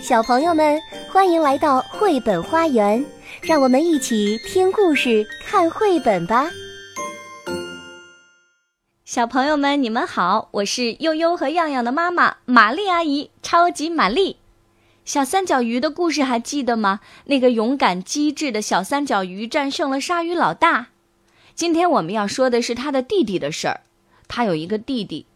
小朋友们，欢迎来到绘本花园，让我们一起听故事、看绘本吧。小朋友们，你们好，我是悠悠和样样的妈妈玛丽阿姨，超级玛丽。小三角鱼的故事还记得吗？那个勇敢机智的小三角鱼战胜了鲨鱼老大。今天我们要说的是他的弟弟的事儿。他有一个弟弟，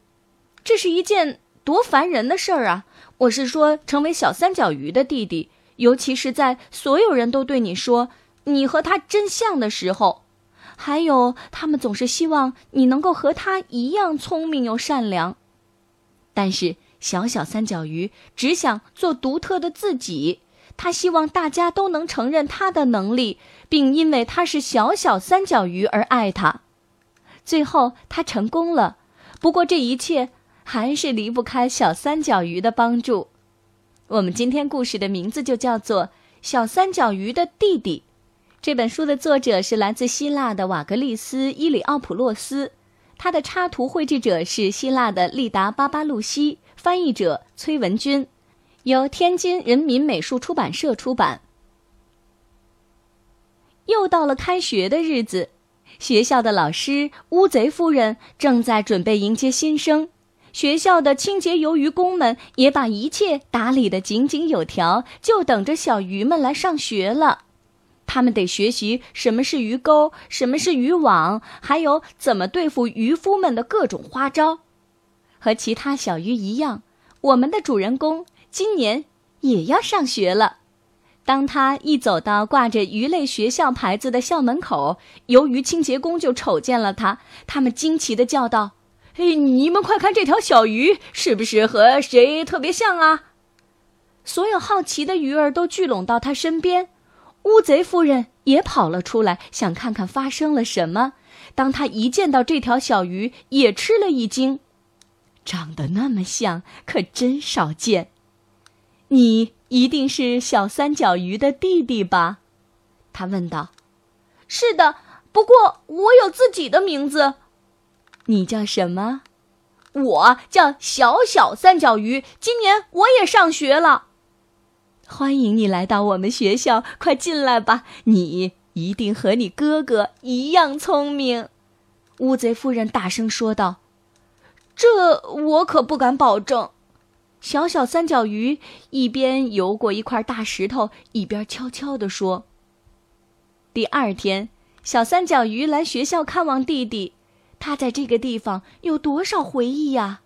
这是一件多烦人的事儿啊！我是说，成为小三角鱼的弟弟，尤其是在所有人都对你说你和他真像的时候，还有他们总是希望你能够和他一样聪明又善良。但是小小三角鱼只想做独特的自己，他希望大家都能承认他的能力，并因为他是小小三角鱼而爱他。最后他成功了，不过这一切。还是离不开小三角鱼的帮助。我们今天故事的名字就叫做《小三角鱼的弟弟》。这本书的作者是来自希腊的瓦格利斯·伊里奥普洛斯，他的插图绘制者是希腊的利达·巴巴路西，翻译者崔文君，由天津人民美术出版社出版。又到了开学的日子，学校的老师乌贼夫人正在准备迎接新生。学校的清洁鱿鱼工们也把一切打理得井井有条，就等着小鱼们来上学了。他们得学习什么是鱼钩，什么是渔网，还有怎么对付渔夫们的各种花招。和其他小鱼一样，我们的主人公今年也要上学了。当他一走到挂着鱼类学校牌子的校门口，鱿鱼清洁工就瞅见了他，他们惊奇地叫道。嘿，你们快看这条小鱼，是不是和谁特别像啊？所有好奇的鱼儿都聚拢到他身边，乌贼夫人也跑了出来，想看看发生了什么。当他一见到这条小鱼，也吃了一惊，长得那么像，可真少见。你一定是小三角鱼的弟弟吧？他问道。是的，不过我有自己的名字。你叫什么？我叫小小三角鱼。今年我也上学了。欢迎你来到我们学校，快进来吧！你一定和你哥哥一样聪明。乌贼夫人大声说道：“这我可不敢保证。”小小三角鱼一边游过一块大石头，一边悄悄地说：“第二天，小三角鱼来学校看望弟弟。”他在这个地方有多少回忆呀？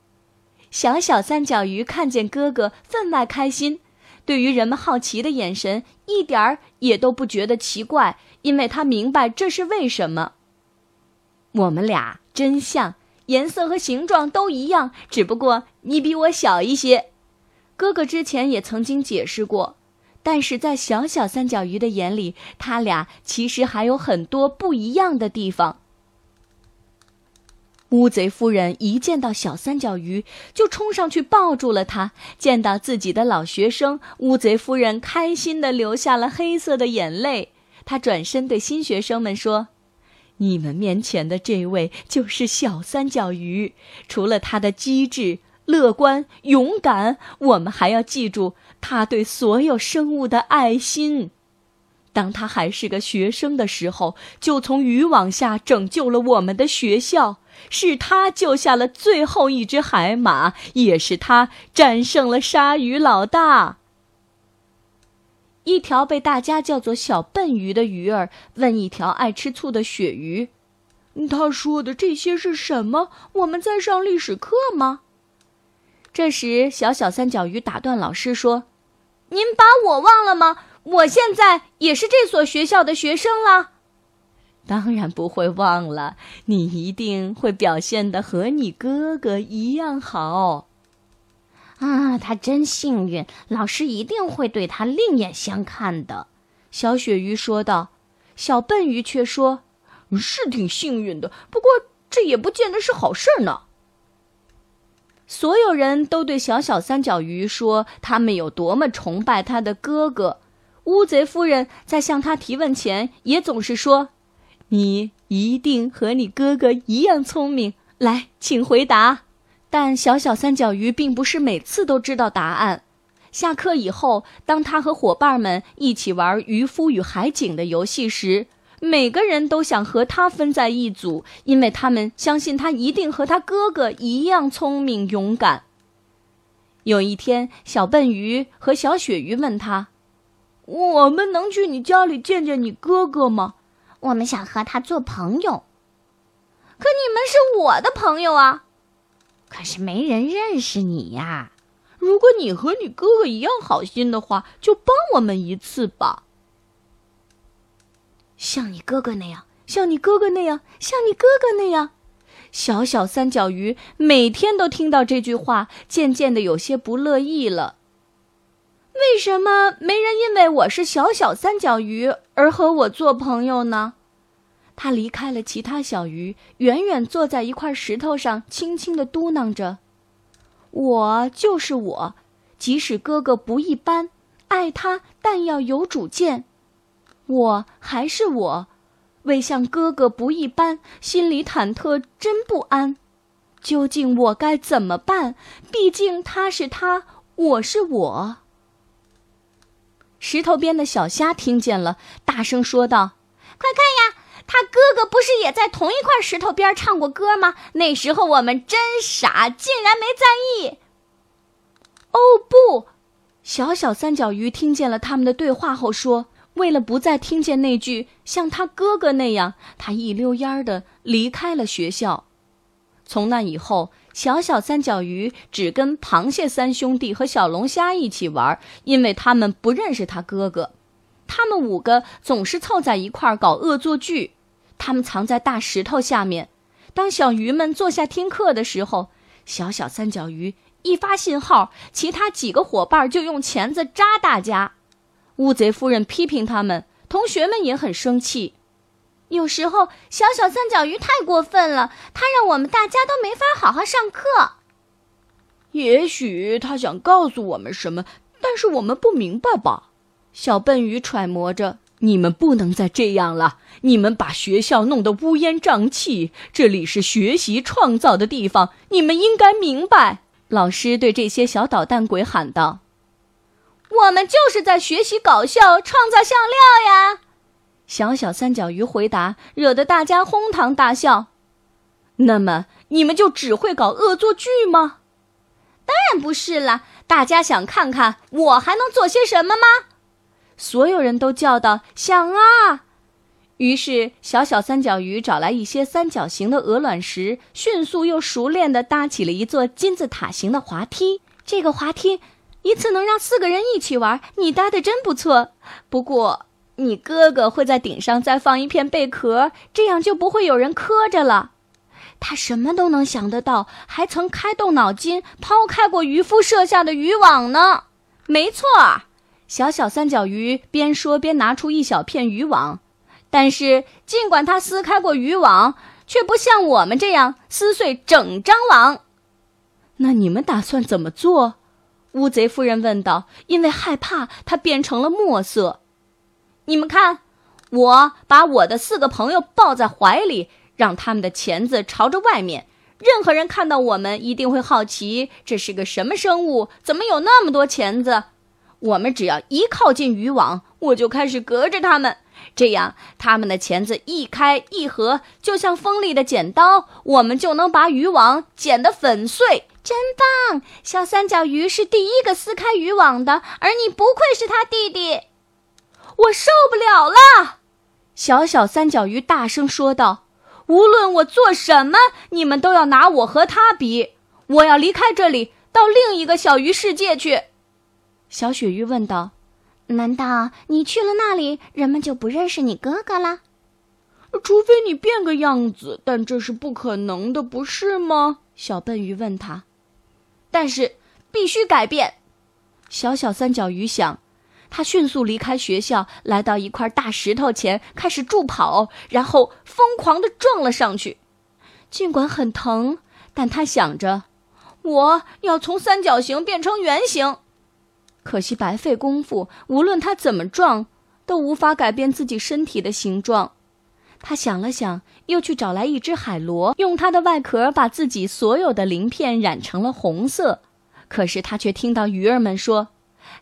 小小三角鱼看见哥哥，分外开心。对于人们好奇的眼神，一点儿也都不觉得奇怪，因为他明白这是为什么。我们俩真像，颜色和形状都一样，只不过你比我小一些。哥哥之前也曾经解释过，但是在小小三角鱼的眼里，他俩其实还有很多不一样的地方。乌贼夫人一见到小三角鱼，就冲上去抱住了它。见到自己的老学生，乌贼夫人开心地流下了黑色的眼泪。她转身对新学生们说：“你们面前的这位就是小三角鱼。除了他的机智、乐观、勇敢，我们还要记住他对所有生物的爱心。当他还是个学生的时候，就从渔网下拯救了我们的学校。”是他救下了最后一只海马，也是他战胜了鲨鱼老大。一条被大家叫做小笨鱼的鱼儿问一条爱吃醋的鳕鱼：“他说的这些是什么？我们在上历史课吗？”这时，小小三角鱼打断老师说：“您把我忘了吗？我现在也是这所学校的学生了。”当然不会忘了，你一定会表现的和你哥哥一样好。啊，他真幸运，老师一定会对他另眼相看的。”小鳕鱼说道。小笨鱼却说：“是挺幸运的，不过这也不见得是好事呢。”所有人都对小小三角鱼说他们有多么崇拜他的哥哥。乌贼夫人在向他提问前，也总是说。你一定和你哥哥一样聪明，来，请回答。但小小三角鱼并不是每次都知道答案。下课以后，当他和伙伴们一起玩渔夫与海景的游戏时，每个人都想和他分在一组，因为他们相信他一定和他哥哥一样聪明勇敢。有一天，小笨鱼和小鳕鱼问他：“我们能去你家里见见你哥哥吗？我们想和他做朋友。可你们是我的朋友啊！可是没人认识你呀。如果你和你哥哥一样好心的话，就帮我们一次吧。像你哥哥那样，像你哥哥那样，像你哥哥那样。”小小三角鱼每天都听到这句话，渐渐的有些不乐意了。为什么没人因为我是小小三角鱼而和我做朋友呢？他离开了其他小鱼，远远坐在一块石头上，轻轻的嘟囔着：“我就是我，即使哥哥不一般，爱他但要有主见，我还是我。”为像哥哥不一般，心里忐忑，真不安。究竟我该怎么办？毕竟他是他，我是我。石头边的小虾听见了，大声说道：“快看呀，他哥哥不是也在同一块石头边唱过歌吗？那时候我们真傻，竟然没在意。”哦不！小小三角鱼听见了他们的对话后说。为了不再听见那句像他哥哥那样，他一溜烟儿的离开了学校。从那以后，小小三角鱼只跟螃蟹三兄弟和小龙虾一起玩，因为他们不认识他哥哥。他们五个总是凑在一块儿搞恶作剧。他们藏在大石头下面，当小鱼们坐下听课的时候，小小三角鱼一发信号，其他几个伙伴就用钳子扎大家。乌贼夫人批评他们，同学们也很生气。有时候，小小三角鱼太过分了，他让我们大家都没法好好上课。也许他想告诉我们什么，但是我们不明白吧？小笨鱼揣摩着：“你们不能再这样了，你们把学校弄得乌烟瘴气。这里是学习创造的地方，你们应该明白。”老师对这些小捣蛋鬼喊道。我们就是在学习搞笑，创造笑料呀！小小三角鱼回答，惹得大家哄堂大笑。那么你们就只会搞恶作剧吗？当然不是了，大家想看看我还能做些什么吗？所有人都叫道：“想啊！”于是小小三角鱼找来一些三角形的鹅卵石，迅速又熟练地搭起了一座金字塔形的滑梯。这个滑梯。一次能让四个人一起玩，你搭的真不错。不过，你哥哥会在顶上再放一片贝壳，这样就不会有人磕着了。他什么都能想得到，还曾开动脑筋抛开过渔夫设下的渔网呢。没错，小小三角鱼边说边拿出一小片渔网，但是尽管他撕开过渔网，却不像我们这样撕碎整张网。那你们打算怎么做？乌贼夫人问道：“因为害怕，它变成了墨色。你们看，我把我的四个朋友抱在怀里，让他们的钳子朝着外面。任何人看到我们，一定会好奇这是个什么生物，怎么有那么多钳子？我们只要一靠近渔网，我就开始隔着他们，这样他们的钳子一开一合，就像锋利的剪刀，我们就能把渔网剪得粉碎。”真棒！小三角鱼是第一个撕开渔网的，而你不愧是他弟弟。我受不了了！小小三角鱼大声说道：“无论我做什么，你们都要拿我和他比。我要离开这里，到另一个小鱼世界去。”小鳕鱼问道：“难道你去了那里，人们就不认识你哥哥了？除非你变个样子，但这是不可能的，不是吗？”小笨鱼问他。但是必须改变，小小三角鱼想，他迅速离开学校，来到一块大石头前，开始助跑，然后疯狂地撞了上去。尽管很疼，但他想着，我要从三角形变成圆形。可惜白费功夫，无论他怎么撞，都无法改变自己身体的形状。他想了想，又去找来一只海螺，用它的外壳把自己所有的鳞片染成了红色。可是他却听到鱼儿们说：“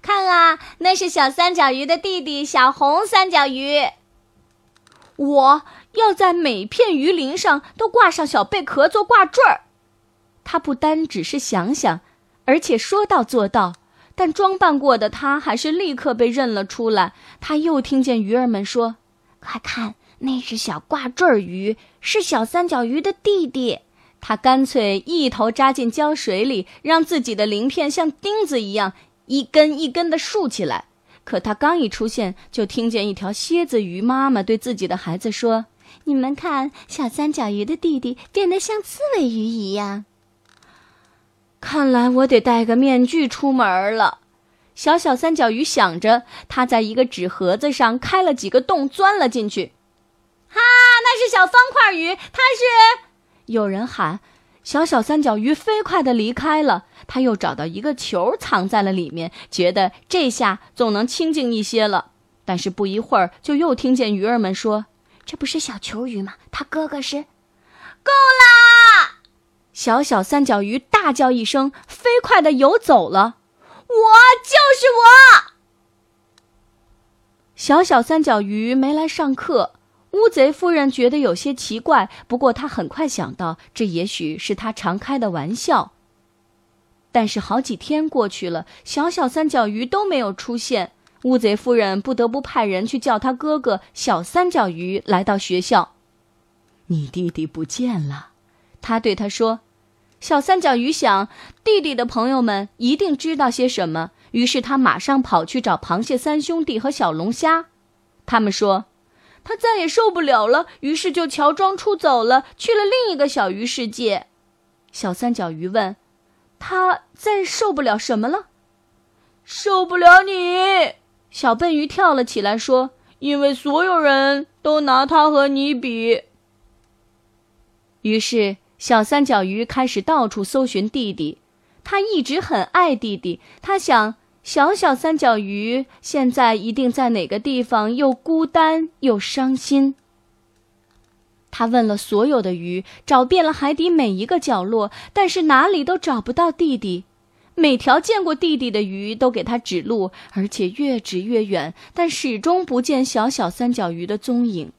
看啊，那是小三角鱼的弟弟小红三角鱼。我要在每片鱼鳞上都挂上小贝壳做挂坠儿。他不单只是想想，而且说到做到。但装扮过的他还是立刻被认了出来。他又听见鱼儿们说：“快看，那是小挂坠鱼，是小三角鱼的弟弟。”他干脆一头扎进胶水里，让自己的鳞片像钉子一样一根一根的竖起来。可他刚一出现，就听见一条蝎子鱼妈妈对自己的孩子说：“你们看，小三角鱼的弟弟变得像刺猬鱼一样。”看来我得戴个面具出门了。小小三角鱼想着，它在一个纸盒子上开了几个洞，钻了进去。哈，那是小方块鱼，它是……有人喊。小小三角鱼飞快地离开了。他又找到一个球，藏在了里面，觉得这下总能清静一些了。但是不一会儿，就又听见鱼儿们说：“这不是小球鱼吗？他哥哥是……够啦！”小小三角鱼大叫一声，飞快地游走了。我就是我。小小三角鱼没来上课，乌贼夫人觉得有些奇怪。不过她很快想到，这也许是他常开的玩笑。但是好几天过去了，小小三角鱼都没有出现。乌贼夫人不得不派人去叫他哥哥小三角鱼来到学校。你弟弟不见了，他对他说。小三角鱼想，弟弟的朋友们一定知道些什么，于是他马上跑去找螃蟹三兄弟和小龙虾。他们说，他再也受不了了，于是就乔装出走了，去了另一个小鱼世界。小三角鱼问：“他再受不了什么了？”“受不了你！”小笨鱼跳了起来说：“因为所有人都拿他和你比。”于是。小三角鱼开始到处搜寻弟弟，他一直很爱弟弟。他想，小小三角鱼现在一定在哪个地方又孤单又伤心。他问了所有的鱼，找遍了海底每一个角落，但是哪里都找不到弟弟。每条见过弟弟的鱼都给他指路，而且越指越远，但始终不见小小三角鱼的踪影。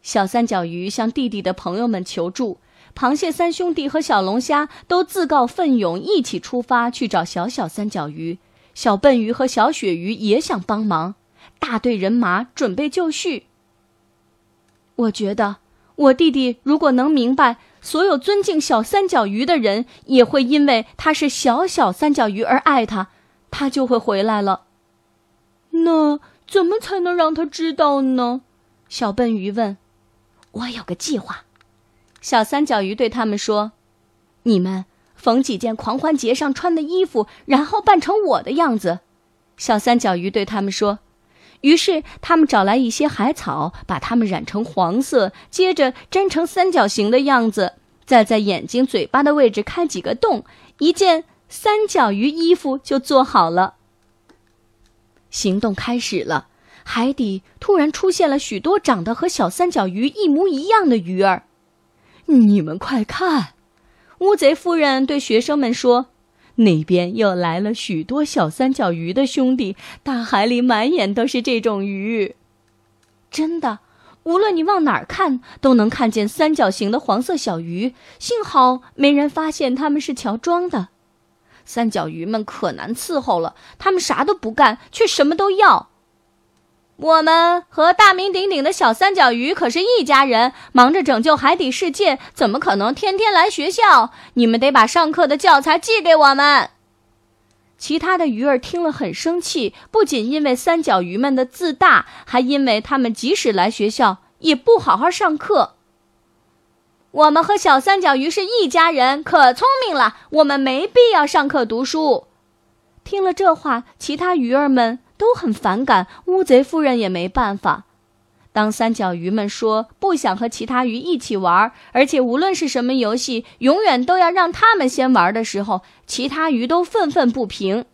小三角鱼向弟弟的朋友们求助，螃蟹三兄弟和小龙虾都自告奋勇一起出发去找小小三角鱼。小笨鱼和小鳕鱼也想帮忙，大队人马准备就绪。我觉得，我弟弟如果能明白，所有尊敬小三角鱼的人也会因为他是小小三角鱼而爱他，他就会回来了。那怎么才能让他知道呢？小笨鱼问。我有个计划，小三角鱼对他们说：“你们缝几件狂欢节上穿的衣服，然后扮成我的样子。”小三角鱼对他们说。于是他们找来一些海草，把它们染成黄色，接着粘成三角形的样子，再在眼睛、嘴巴的位置开几个洞，一件三角鱼衣服就做好了。行动开始了。海底突然出现了许多长得和小三角鱼一模一样的鱼儿，你们快看！乌贼夫人对学生们说：“那边又来了许多小三角鱼的兄弟，大海里满眼都是这种鱼。真的，无论你往哪儿看，都能看见三角形的黄色小鱼。幸好没人发现他们是乔装的。三角鱼们可难伺候了，他们啥都不干，却什么都要。”我们和大名鼎鼎的小三角鱼可是一家人，忙着拯救海底世界，怎么可能天天来学校？你们得把上课的教材寄给我们。其他的鱼儿听了很生气，不仅因为三角鱼们的自大，还因为他们即使来学校也不好好上课。我们和小三角鱼是一家人，可聪明了，我们没必要上课读书。听了这话，其他鱼儿们。都很反感，乌贼夫人也没办法。当三角鱼们说不想和其他鱼一起玩，而且无论是什么游戏，永远都要让他们先玩的时候，其他鱼都愤愤不平。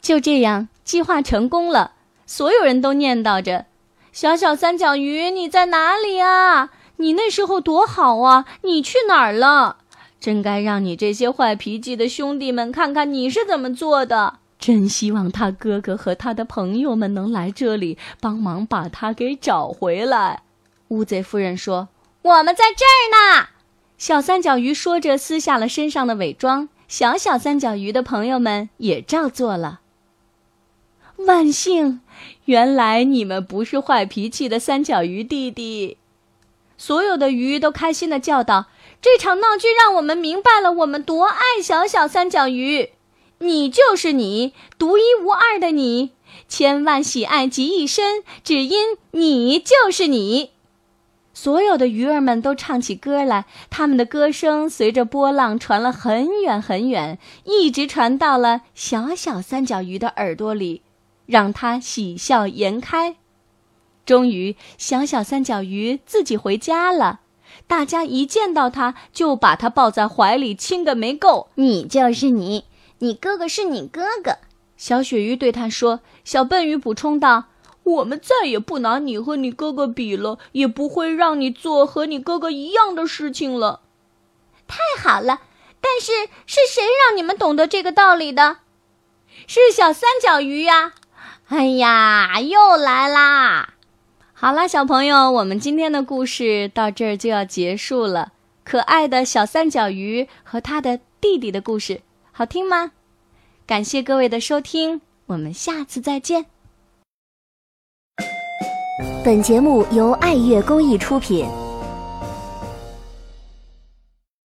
就这样，计划成功了。所有人都念叨着：“小小三角鱼，你在哪里啊？你那时候多好啊！你去哪儿了？真该让你这些坏脾气的兄弟们看看你是怎么做的。”真希望他哥哥和他的朋友们能来这里帮忙把他给找回来。乌贼夫人说：“我们在这儿呢。”小三角鱼说着，撕下了身上的伪装。小小三角鱼的朋友们也照做了。万幸，原来你们不是坏脾气的三角鱼弟弟。所有的鱼都开心的叫道：“这场闹剧让我们明白了，我们多爱小小三角鱼。你就是你，独一无二的你，千万喜爱集一身，只因你就是你。”所有的鱼儿们都唱起歌来，他们的歌声随着波浪传了很远很远，一直传到了小小三角鱼的耳朵里，让他喜笑颜开。终于，小小三角鱼自己回家了。大家一见到它，就把它抱在怀里亲个没够。你就是你，你哥哥是你哥哥。小鳕鱼对他说。小笨鱼补充道。我们再也不拿你和你哥哥比了，也不会让你做和你哥哥一样的事情了。太好了！但是是谁让你们懂得这个道理的？是小三角鱼呀！哎呀，又来啦！好啦，小朋友，我们今天的故事到这儿就要结束了。可爱的小三角鱼和他的弟弟的故事，好听吗？感谢各位的收听，我们下次再见。本节目由爱乐公益出品。